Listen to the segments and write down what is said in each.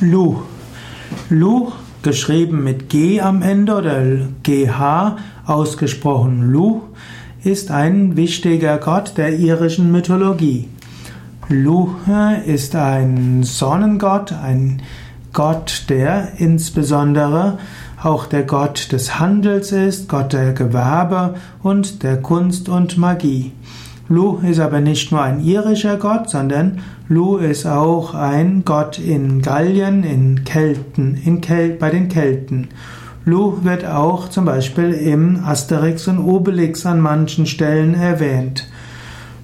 Lu. Lu, geschrieben mit G am Ende oder GH, ausgesprochen Lu, ist ein wichtiger Gott der irischen Mythologie. Lu ist ein Sonnengott, ein Gott, der insbesondere auch der Gott des Handels ist, Gott der Gewerbe und der Kunst und Magie. Lu ist aber nicht nur ein irischer Gott, sondern Lu ist auch ein Gott in Gallien, in Kelten, in Kel bei den Kelten. Lu wird auch zum Beispiel im Asterix und Obelix an manchen Stellen erwähnt.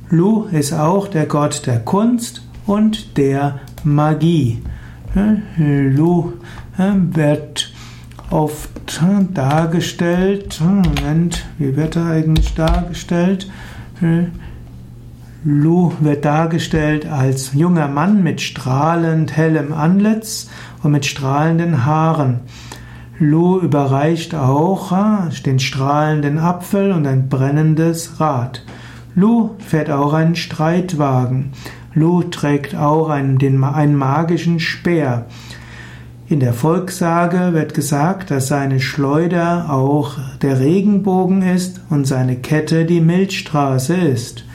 Lu ist auch der Gott der Kunst und der Magie. Lu wird oft dargestellt, Moment, wie wird er eigentlich dargestellt? Lu wird dargestellt als junger Mann mit strahlend hellem Antlitz und mit strahlenden Haaren. Lu überreicht auch ah, den strahlenden Apfel und ein brennendes Rad. Lu fährt auch einen Streitwagen. Lu trägt auch einen, den, einen magischen Speer. In der Volkssage wird gesagt, dass seine Schleuder auch der Regenbogen ist und seine Kette die Milchstraße ist.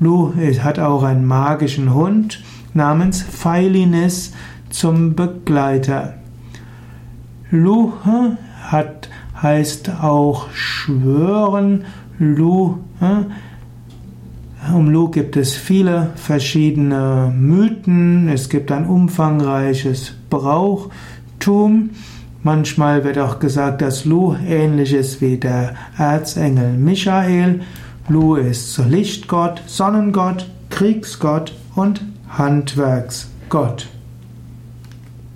Lu hat auch einen magischen Hund namens Feilinis zum Begleiter. Lu hat, heißt auch schwören. Lu, um Lu gibt es viele verschiedene Mythen. Es gibt ein umfangreiches Brauchtum. Manchmal wird auch gesagt, dass Lu ähnlich ist wie der Erzengel Michael. Lu ist Lichtgott, Sonnengott, Kriegsgott und Handwerksgott.